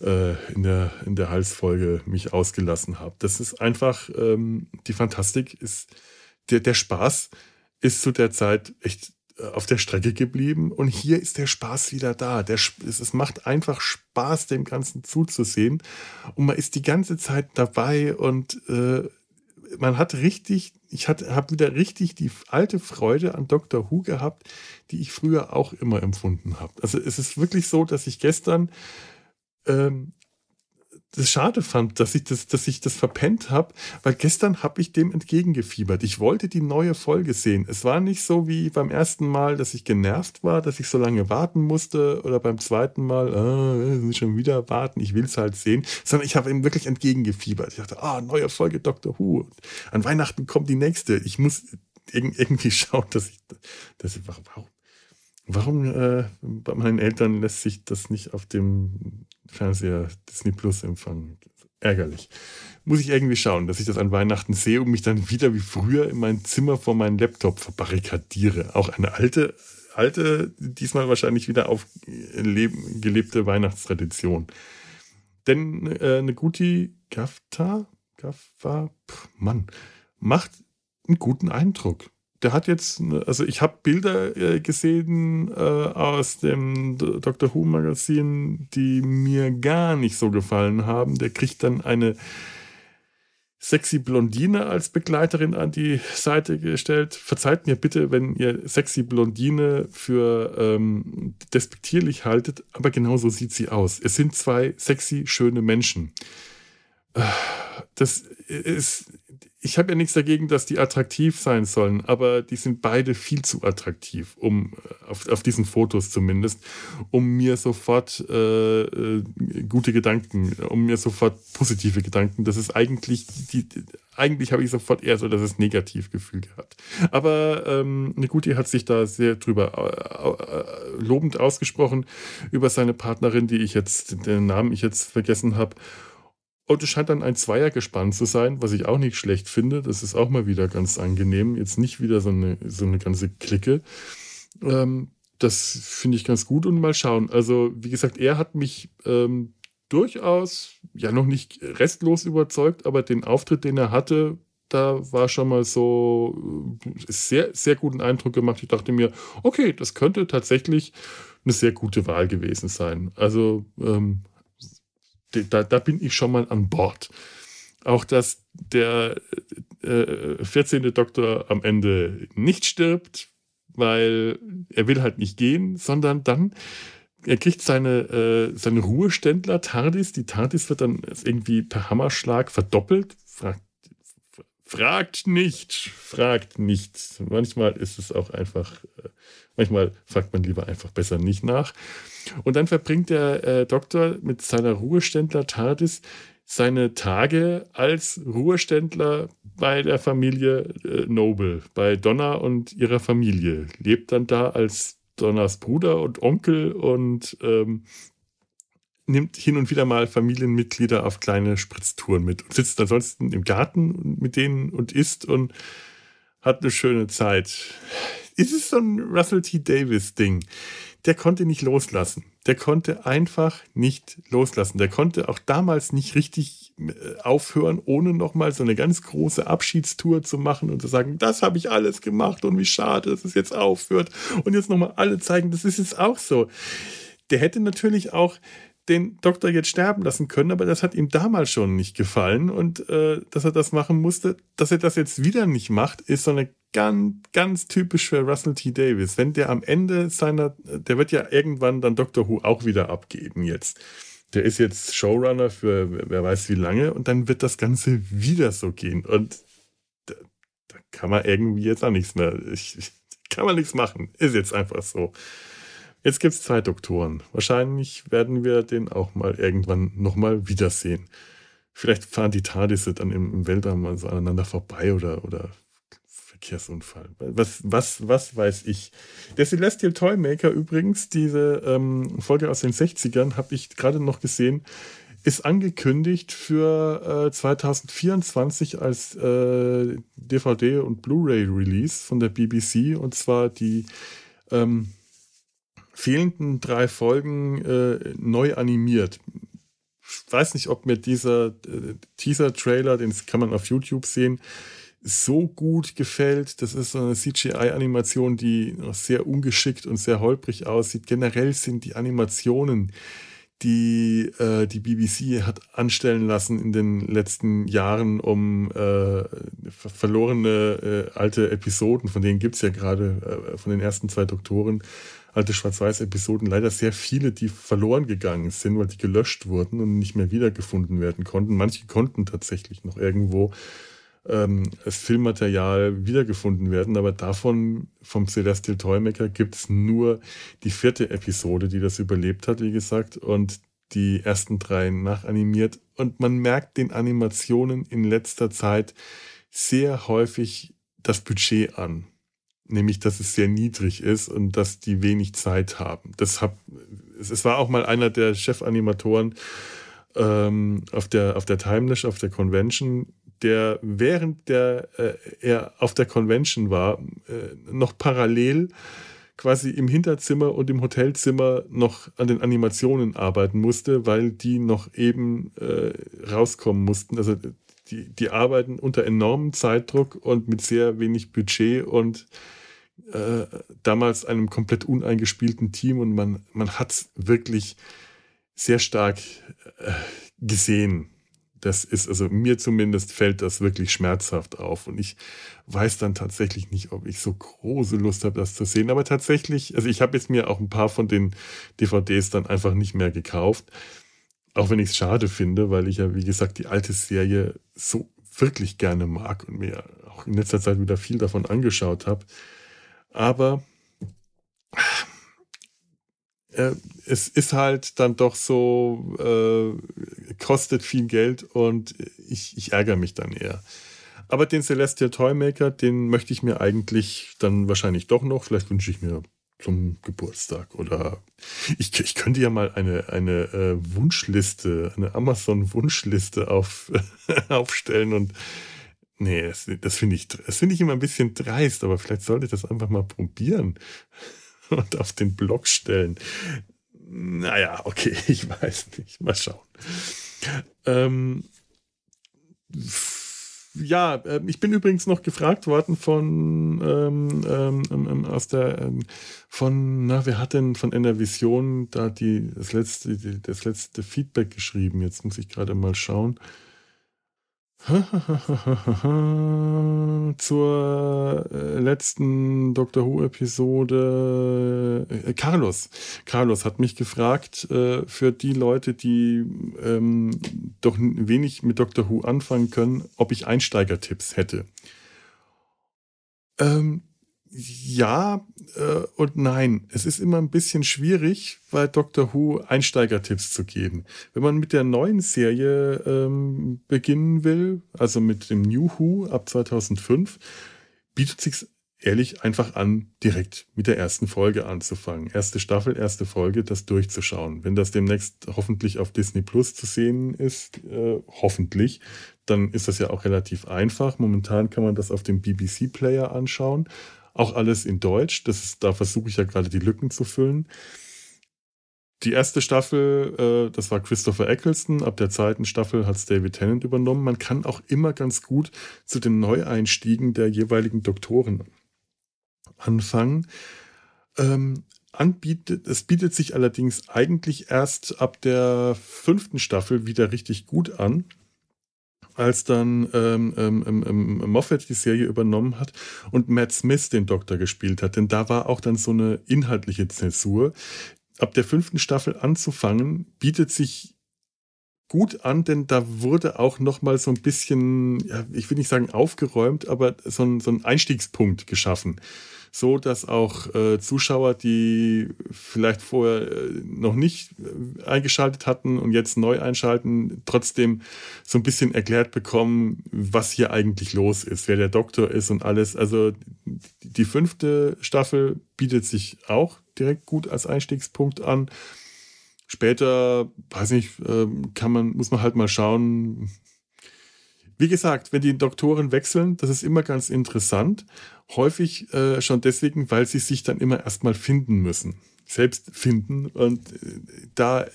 äh, in, der, in der Halsfolge mich ausgelassen habe. Das ist einfach, ähm, die Fantastik ist, der, der Spaß ist zu der Zeit echt auf der Strecke geblieben und hier ist der Spaß wieder da. Der, es macht einfach Spaß, dem Ganzen zuzusehen und man ist die ganze Zeit dabei und äh, man hat richtig, ich habe wieder richtig die alte Freude an Dr. Who gehabt, die ich früher auch immer empfunden habe. Also es ist wirklich so, dass ich gestern ähm, das schade fand, dass ich das, dass ich das verpennt habe, weil gestern habe ich dem entgegengefiebert. Ich wollte die neue Folge sehen. Es war nicht so wie beim ersten Mal, dass ich genervt war, dass ich so lange warten musste oder beim zweiten Mal, ah, schon wieder warten, ich will es halt sehen, sondern ich habe ihm wirklich entgegengefiebert. Ich dachte, ah, neue Folge Dr. Who. An Weihnachten kommt die nächste. Ich muss irgendwie schauen, dass ich, dass ich warum, warum äh, bei meinen Eltern lässt sich das nicht auf dem Fernseher Disney Plus empfangen. Ärgerlich. Muss ich irgendwie schauen, dass ich das an Weihnachten sehe und mich dann wieder wie früher in mein Zimmer vor meinen Laptop verbarrikadiere. Auch eine alte, alte, diesmal wahrscheinlich wieder aufgelebte Weihnachtstradition. Denn äh, gute Gafta, Gaffa, Mann, macht einen guten Eindruck der hat jetzt, also ich habe Bilder äh, gesehen äh, aus dem Dr. Who Magazin, die mir gar nicht so gefallen haben. Der kriegt dann eine sexy Blondine als Begleiterin an die Seite gestellt. Verzeiht mir bitte, wenn ihr sexy Blondine für ähm, despektierlich haltet, aber genau so sieht sie aus. Es sind zwei sexy, schöne Menschen. Äh, das ist ich habe ja nichts dagegen, dass die attraktiv sein sollen, aber die sind beide viel zu attraktiv, um äh, auf, auf diesen Fotos zumindest, um mir sofort äh, äh, gute Gedanken, um mir sofort positive Gedanken. Das ist eigentlich die, eigentlich habe ich sofort eher so das Negativgefühl gehabt. Aber ähm, Nikuti hat sich da sehr drüber äh, äh, lobend ausgesprochen über seine Partnerin, die ich jetzt, den Namen ich jetzt vergessen habe. Und es scheint dann ein Zweiergespann zu sein, was ich auch nicht schlecht finde. Das ist auch mal wieder ganz angenehm. Jetzt nicht wieder so eine, so eine ganze Clique. Ähm, das finde ich ganz gut und mal schauen. Also, wie gesagt, er hat mich ähm, durchaus, ja noch nicht restlos überzeugt, aber den Auftritt, den er hatte, da war schon mal so äh, sehr, sehr guten Eindruck gemacht. Ich dachte mir, okay, das könnte tatsächlich eine sehr gute Wahl gewesen sein. Also ähm, da, da bin ich schon mal an Bord. Auch dass der äh, 14. Doktor am Ende nicht stirbt, weil er will halt nicht gehen, sondern dann er kriegt seine, äh, seine Ruheständler TARDIS. Die TARDIS wird dann irgendwie per Hammerschlag verdoppelt. Fragt, fragt nicht, fragt nicht. Manchmal ist es auch einfach, äh, manchmal fragt man lieber einfach besser nicht nach. Und dann verbringt der äh, Doktor mit seiner Ruheständler TARDIS seine Tage als Ruheständler bei der Familie äh, Noble, bei Donna und ihrer Familie. Lebt dann da als Donnas Bruder und Onkel und ähm, nimmt hin und wieder mal Familienmitglieder auf kleine Spritztouren mit und sitzt ansonsten im Garten mit denen und isst und hat eine schöne Zeit. Ist es so ein Russell T. Davis-Ding? Der konnte nicht loslassen. Der konnte einfach nicht loslassen. Der konnte auch damals nicht richtig äh, aufhören, ohne nochmal so eine ganz große Abschiedstour zu machen und zu sagen, das habe ich alles gemacht und wie schade, dass es jetzt aufhört. Und jetzt nochmal alle zeigen, das ist jetzt auch so. Der hätte natürlich auch den Doktor jetzt sterben lassen können, aber das hat ihm damals schon nicht gefallen und äh, dass er das machen musste, dass er das jetzt wieder nicht macht, ist so eine ganz, ganz typisch für Russell T. Davis. Wenn der am Ende seiner, der wird ja irgendwann dann Doctor Who auch wieder abgeben jetzt. Der ist jetzt Showrunner für wer weiß wie lange und dann wird das Ganze wieder so gehen und da, da kann man irgendwie jetzt auch nichts mehr, ich, kann man nichts machen. Ist jetzt einfach so. Jetzt gibt es zwei Doktoren. Wahrscheinlich werden wir den auch mal irgendwann nochmal wiedersehen. Vielleicht fahren die TARDISe dann im, im Weltraum mal so aneinander vorbei oder, oder Verkehrsunfall. Was, was, was weiß ich. Der Celestial Toymaker übrigens, diese ähm, Folge aus den 60ern, habe ich gerade noch gesehen, ist angekündigt für äh, 2024 als äh, DVD und Blu-ray-Release von der BBC und zwar die ähm, fehlenden drei Folgen äh, neu animiert. Ich weiß nicht, ob mir dieser äh, Teaser-Trailer, den kann man auf YouTube sehen, so gut gefällt. Das ist so eine CGI-Animation, die sehr ungeschickt und sehr holprig aussieht. Generell sind die Animationen, die äh, die BBC hat anstellen lassen in den letzten Jahren, um äh, verlorene äh, alte Episoden, von denen gibt es ja gerade, äh, von den ersten zwei Doktoren, alte Schwarz-Weiß-Episoden leider sehr viele, die verloren gegangen sind, weil die gelöscht wurden und nicht mehr wiedergefunden werden konnten. Manche konnten tatsächlich noch irgendwo ähm, als Filmmaterial wiedergefunden werden, aber davon vom Celestial Toymaker gibt es nur die vierte Episode, die das überlebt hat, wie gesagt, und die ersten drei nachanimiert. Und man merkt den Animationen in letzter Zeit sehr häufig das Budget an nämlich dass es sehr niedrig ist und dass die wenig Zeit haben. Das hab, es war auch mal einer der Chefanimatoren ähm, auf der auf der Timelash, auf der Convention, der während der äh, er auf der Convention war, äh, noch parallel quasi im Hinterzimmer und im Hotelzimmer noch an den Animationen arbeiten musste, weil die noch eben äh, rauskommen mussten. Also die, die arbeiten unter enormem Zeitdruck und mit sehr wenig Budget und äh, damals einem komplett uneingespielten Team und man, man hat es wirklich sehr stark äh, gesehen. Das ist, also mir zumindest fällt das wirklich schmerzhaft auf. Und ich weiß dann tatsächlich nicht, ob ich so große Lust habe, das zu sehen. Aber tatsächlich, also ich habe jetzt mir auch ein paar von den DVDs dann einfach nicht mehr gekauft. Auch wenn ich es schade finde, weil ich ja, wie gesagt, die alte Serie so wirklich gerne mag und mir auch in letzter Zeit wieder viel davon angeschaut habe. Aber äh, es ist halt dann doch so, äh, kostet viel Geld und ich, ich ärgere mich dann eher. Aber den Celestial Toymaker, den möchte ich mir eigentlich dann wahrscheinlich doch noch. Vielleicht wünsche ich mir zum Geburtstag oder ich, ich könnte ja mal eine, eine äh, Wunschliste, eine Amazon-Wunschliste auf, aufstellen und Nee, das, das finde ich, das ich immer ein bisschen dreist, aber vielleicht sollte ich das einfach mal probieren und auf den Blog stellen. naja, okay, ich weiß nicht. Mal schauen. Ähm, ja, äh, ich bin übrigens noch gefragt worden von ähm, ähm, ähm, ähm aus der ähm, von na wer hat denn von einer Vision da die das letzte die, das letzte Feedback geschrieben? Jetzt muss ich gerade mal schauen. Zur äh, letzten Doctor Who-Episode. Äh, Carlos. Carlos hat mich gefragt, äh, für die Leute, die ähm, doch wenig mit Doctor Who anfangen können, ob ich Einsteigertipps hätte. Ähm, ja äh, und nein. Es ist immer ein bisschen schwierig, bei Doctor Who Einsteigertipps zu geben. Wenn man mit der neuen Serie ähm, beginnen will, also mit dem New Who ab 2005, bietet sich ehrlich einfach an, direkt mit der ersten Folge anzufangen. Erste Staffel, erste Folge, das durchzuschauen. Wenn das demnächst hoffentlich auf Disney Plus zu sehen ist, äh, hoffentlich, dann ist das ja auch relativ einfach. Momentan kann man das auf dem BBC Player anschauen. Auch alles in Deutsch. Das ist, da versuche ich ja gerade die Lücken zu füllen. Die erste Staffel, äh, das war Christopher Eccleston. Ab der zweiten Staffel hat es David Tennant übernommen. Man kann auch immer ganz gut zu den Neueinstiegen der jeweiligen Doktoren anfangen. Ähm, anbietet, es bietet sich allerdings eigentlich erst ab der fünften Staffel wieder richtig gut an als dann ähm, ähm, ähm, ähm, Moffat die Serie übernommen hat und Matt Smith den Doktor gespielt hat. Denn da war auch dann so eine inhaltliche Zäsur. Ab der fünften Staffel anzufangen, bietet sich gut an, denn da wurde auch noch mal so ein bisschen, ja, ich will nicht sagen aufgeräumt, aber so ein, so ein Einstiegspunkt geschaffen so, dass auch äh, Zuschauer, die vielleicht vorher äh, noch nicht äh, eingeschaltet hatten und jetzt neu einschalten, trotzdem so ein bisschen erklärt bekommen, was hier eigentlich los ist, wer der Doktor ist und alles. Also die fünfte Staffel bietet sich auch direkt gut als Einstiegspunkt an. Später, weiß nicht, ähm, kann man, muss man halt mal schauen, wie gesagt, wenn die Doktoren wechseln, das ist immer ganz interessant. Häufig äh, schon deswegen, weil sie sich dann immer erstmal finden müssen. Selbst finden und äh, da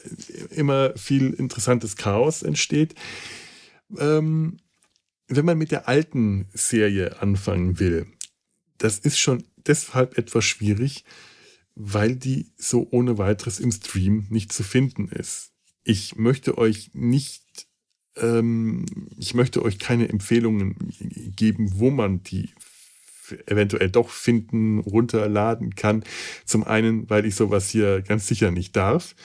immer viel interessantes Chaos entsteht. Ähm, wenn man mit der alten Serie anfangen will, das ist schon deshalb etwas schwierig, weil die so ohne weiteres im Stream nicht zu finden ist. Ich möchte euch nicht ähm, ich möchte euch keine Empfehlungen geben, wo man die eventuell doch finden, runterladen kann. Zum einen, weil ich sowas hier ganz sicher nicht darf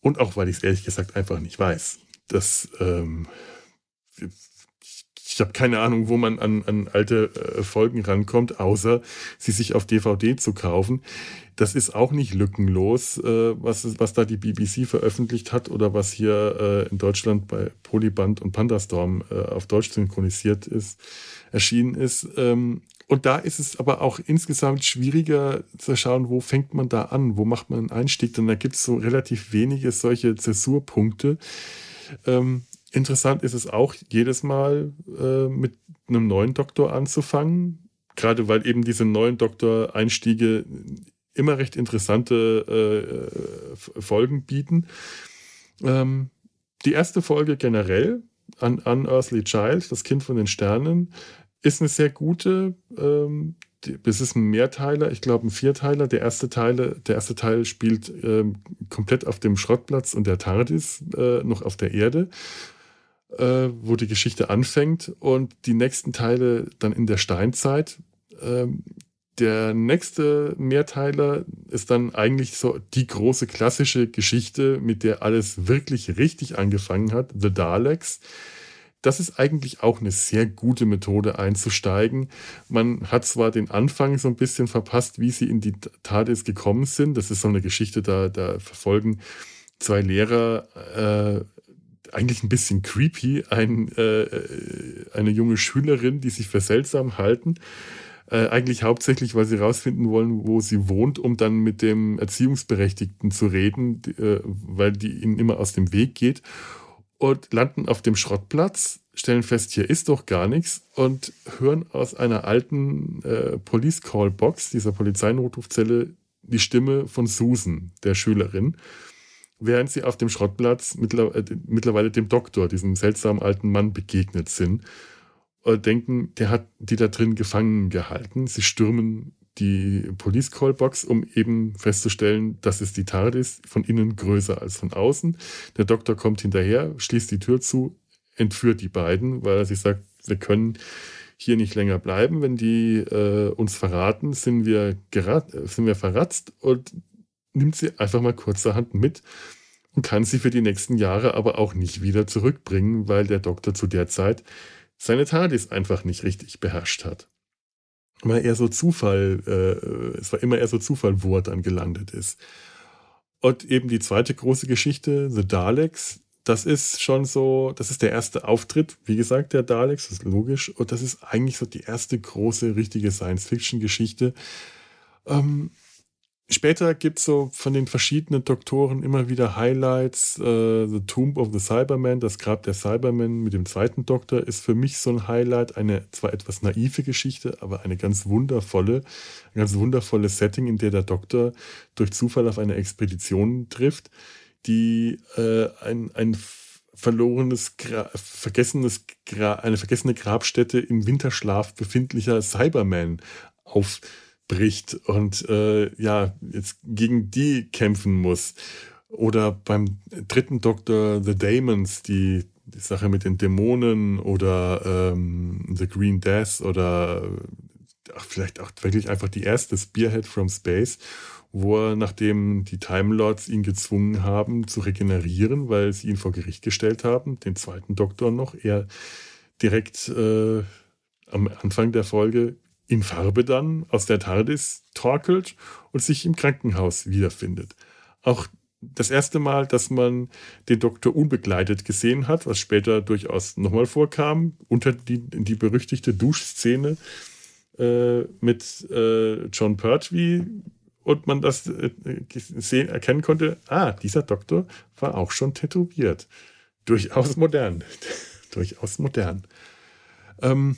und auch, weil ich es ehrlich gesagt einfach nicht weiß. Das, ähm, ich habe keine Ahnung, wo man an, an alte äh, Folgen rankommt, außer sie sich auf DVD zu kaufen. Das ist auch nicht lückenlos, äh, was, was da die BBC veröffentlicht hat oder was hier äh, in Deutschland bei Polyband und Pandastorm äh, auf Deutsch synchronisiert ist, erschienen ist. Ähm, und da ist es aber auch insgesamt schwieriger zu schauen, wo fängt man da an, wo macht man einen Einstieg, denn da gibt es so relativ wenige solche Zäsurpunkte. Ähm, interessant ist es auch, jedes Mal äh, mit einem neuen Doktor anzufangen, gerade weil eben diese neuen Doktor-Einstiege immer recht interessante äh, Folgen bieten. Ähm, die erste Folge generell an Unearthly Child, das Kind von den Sternen, ist eine sehr gute. Ähm, es ist ein Mehrteiler, ich glaube ein Vierteiler. Der erste, Teile, der erste Teil spielt ähm, komplett auf dem Schrottplatz und der TARDIS äh, noch auf der Erde, äh, wo die Geschichte anfängt. Und die nächsten Teile dann in der Steinzeit. Ähm, der nächste Mehrteiler ist dann eigentlich so die große klassische Geschichte, mit der alles wirklich richtig angefangen hat, The Daleks. Das ist eigentlich auch eine sehr gute Methode einzusteigen. Man hat zwar den Anfang so ein bisschen verpasst, wie sie in die TARDIS gekommen sind. Das ist so eine Geschichte, da, da verfolgen zwei Lehrer äh, eigentlich ein bisschen creepy ein, äh, eine junge Schülerin, die sich für seltsam halten. Äh, eigentlich hauptsächlich, weil sie herausfinden wollen, wo sie wohnt, um dann mit dem Erziehungsberechtigten zu reden, die, äh, weil die ihnen immer aus dem Weg geht. Und landen auf dem Schrottplatz, stellen fest, hier ist doch gar nichts und hören aus einer alten äh, Police Call Box, dieser Polizeinotrufzelle, die Stimme von Susan, der Schülerin, während sie auf dem Schrottplatz äh, mittlerweile dem Doktor, diesem seltsamen alten Mann, begegnet sind. Und denken, der hat die da drin gefangen gehalten. Sie stürmen die Police Call Box, um eben festzustellen, dass es die TARDIS von innen größer als von außen. Der Doktor kommt hinterher, schließt die Tür zu, entführt die beiden, weil er sich sagt, wir können hier nicht länger bleiben. Wenn die äh, uns verraten, sind wir, gerat, sind wir verratzt und nimmt sie einfach mal kurzerhand mit und kann sie für die nächsten Jahre aber auch nicht wieder zurückbringen, weil der Doktor zu der Zeit seine TARDIS einfach nicht richtig beherrscht hat. War eher so Zufall, äh, es war immer eher so Zufall, wo er dann gelandet ist. Und eben die zweite große Geschichte, The Daleks, das ist schon so, das ist der erste Auftritt, wie gesagt, der Daleks, das ist logisch. Und das ist eigentlich so die erste große, richtige Science-Fiction-Geschichte. Ähm, später gibt es so von den verschiedenen Doktoren immer wieder Highlights. Äh, the Tomb of the Cyberman, das Grab der Cybermen mit dem zweiten Doktor, ist für mich so ein Highlight. Eine zwar etwas naive Geschichte, aber eine ganz wundervolle, ein ganz wundervolles Setting, in der der Doktor durch Zufall auf eine Expedition trifft die äh, ein, ein verlorenes, Gra vergessenes Gra eine vergessene Grabstätte im Winterschlaf befindlicher Cyberman aufbricht und äh, ja, jetzt gegen die kämpfen muss. Oder beim dritten Doktor The Daemons, die, die Sache mit den Dämonen oder ähm, The Green Death oder ach, vielleicht auch wirklich einfach die erste Spearhead from Space wo er, nachdem die Time Lords ihn gezwungen haben zu regenerieren, weil sie ihn vor Gericht gestellt haben, den zweiten Doktor noch, er direkt äh, am Anfang der Folge in Farbe dann aus der TARDIS torkelt und sich im Krankenhaus wiederfindet. Auch das erste Mal, dass man den Doktor unbegleitet gesehen hat, was später durchaus nochmal vorkam, unter die, die berüchtigte Duschszene äh, mit äh, John Pertwee, und man das äh, sehen, erkennen konnte, ah, dieser Doktor war auch schon tätowiert. Durchaus modern. Durchaus modern. Ähm,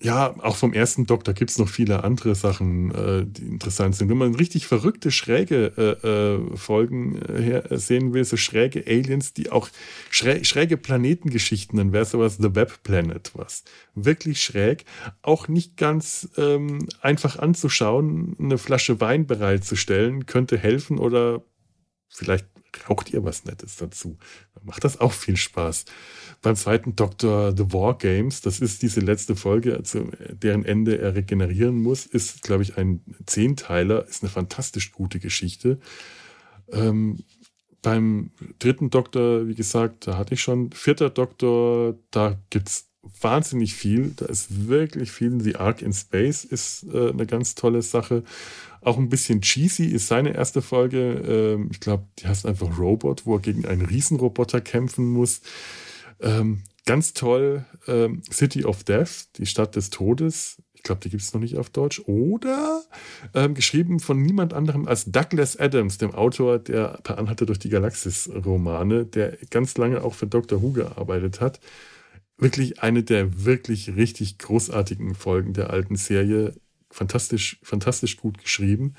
ja, auch vom ersten Doktor gibt es noch viele andere Sachen, äh, die interessant sind. Wenn man richtig verrückte, schräge äh, äh, Folgen äh, her äh, sehen will, so schräge Aliens, die auch schrä schräge Planetengeschichten, dann wäre sowas The Web Planet was. Wirklich schräg, auch nicht ganz ähm, einfach anzuschauen. Eine Flasche Wein bereitzustellen, könnte helfen oder vielleicht raucht ihr was Nettes dazu. Macht das auch viel Spaß. Beim zweiten Doktor The War Games, das ist diese letzte Folge, zu deren Ende er regenerieren muss, ist, glaube ich, ein Zehnteiler, ist eine fantastisch gute Geschichte. Ähm, beim dritten Doktor, wie gesagt, da hatte ich schon. Vierter Doktor, da gibt es wahnsinnig viel. Da ist wirklich viel. The Ark in Space ist äh, eine ganz tolle Sache. Auch ein bisschen cheesy ist seine erste Folge. Ähm, ich glaube, die heißt einfach Robot, wo er gegen einen Riesenroboter kämpfen muss. Ähm, ganz toll, ähm, City of Death, die Stadt des Todes. Ich glaube, die gibt es noch nicht auf Deutsch. Oder ähm, geschrieben von niemand anderem als Douglas Adams, dem Autor der Per Anhalter durch die Galaxis-Romane, der ganz lange auch für Doctor Who gearbeitet hat. Wirklich eine der wirklich richtig großartigen Folgen der alten Serie fantastisch, fantastisch gut geschrieben.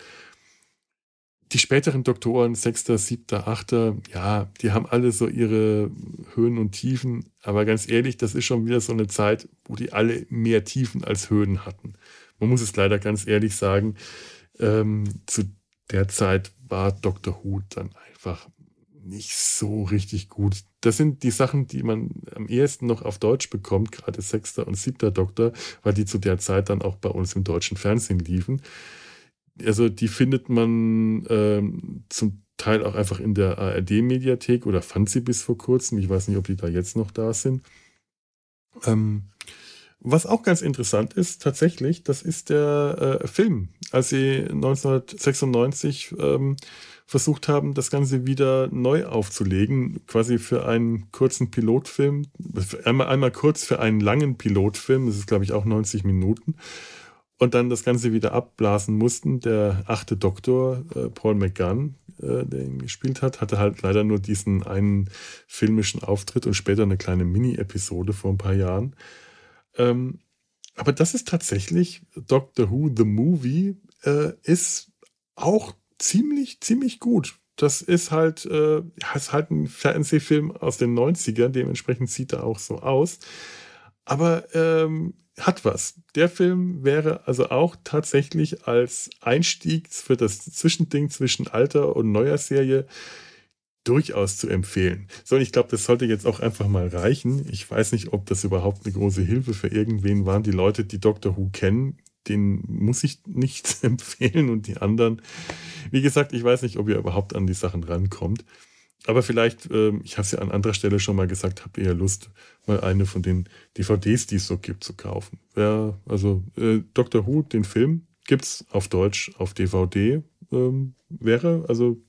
Die späteren Doktoren, Sechster, Siebter, Achter, ja, die haben alle so ihre Höhen und Tiefen. Aber ganz ehrlich, das ist schon wieder so eine Zeit, wo die alle mehr Tiefen als Höhen hatten. Man muss es leider ganz ehrlich sagen. Ähm, zu der Zeit war Dr. Who dann einfach nicht so richtig gut. Das sind die Sachen, die man am ehesten noch auf Deutsch bekommt, gerade sechster und siebter Doktor, weil die zu der Zeit dann auch bei uns im deutschen Fernsehen liefen. Also die findet man ähm, zum Teil auch einfach in der ARD-Mediathek oder fand sie bis vor kurzem. Ich weiß nicht, ob die da jetzt noch da sind. Ähm, was auch ganz interessant ist, tatsächlich, das ist der äh, Film. Als sie 1996 ähm, versucht haben, das Ganze wieder neu aufzulegen, quasi für einen kurzen Pilotfilm, einmal, einmal kurz für einen langen Pilotfilm, das ist glaube ich auch 90 Minuten, und dann das Ganze wieder abblasen mussten. Der achte Doktor, äh, Paul McGann, äh, der ihn gespielt hat, hatte halt leider nur diesen einen filmischen Auftritt und später eine kleine Mini-Episode vor ein paar Jahren. Ähm, aber das ist tatsächlich Doctor Who, The Movie, äh, ist auch ziemlich, ziemlich gut. Das ist halt, äh, ist halt ein Fernsehfilm aus den 90ern, dementsprechend sieht er auch so aus. Aber ähm, hat was. Der Film wäre also auch tatsächlich als Einstieg für das Zwischending zwischen alter und neuer Serie durchaus zu empfehlen. So, und ich glaube, das sollte jetzt auch einfach mal reichen. Ich weiß nicht, ob das überhaupt eine große Hilfe für irgendwen waren. Die Leute, die Doctor Who kennen, den muss ich nicht empfehlen und die anderen, wie gesagt, ich weiß nicht, ob ihr überhaupt an die Sachen rankommt. Aber vielleicht, ähm, ich habe es ja an anderer Stelle schon mal gesagt, habt ihr ja Lust, mal eine von den DVDs, die es so gibt, zu kaufen. Ja, also äh, Doctor Who, den Film, gibt es auf Deutsch auf DVD. Ähm, wäre also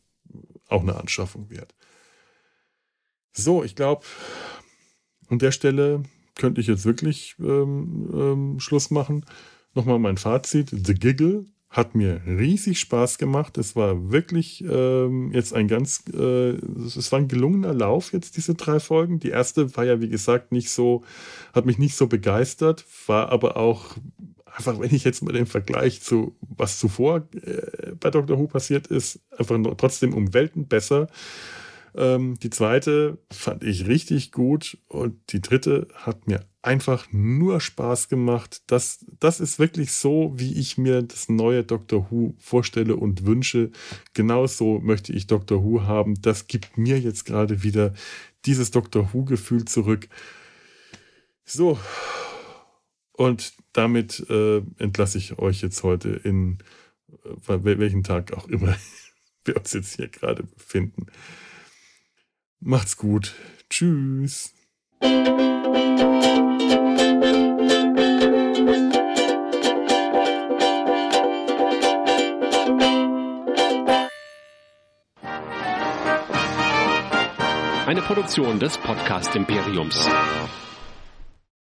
auch eine Anschaffung wert. So, ich glaube, an der Stelle könnte ich jetzt wirklich ähm, ähm, Schluss machen. Nochmal mein Fazit. The Giggle hat mir riesig Spaß gemacht. Es war wirklich ähm, jetzt ein ganz, äh, es war ein gelungener Lauf jetzt, diese drei Folgen. Die erste war ja, wie gesagt, nicht so, hat mich nicht so begeistert, war aber auch einfach, wenn ich jetzt mal den Vergleich zu was zuvor äh, bei Dr. Who passiert ist, einfach nur trotzdem um Welten besser. Ähm, die zweite fand ich richtig gut und die dritte hat mir einfach nur Spaß gemacht. Das, das ist wirklich so, wie ich mir das neue Doctor Who vorstelle und wünsche. Genauso möchte ich Doctor Who haben. Das gibt mir jetzt gerade wieder dieses Doctor Who-Gefühl zurück. So, und damit äh, entlasse ich euch jetzt heute in äh, welchen Tag auch immer wir uns jetzt hier gerade befinden. Macht's gut. Tschüss. Eine Produktion des Podcast Imperiums.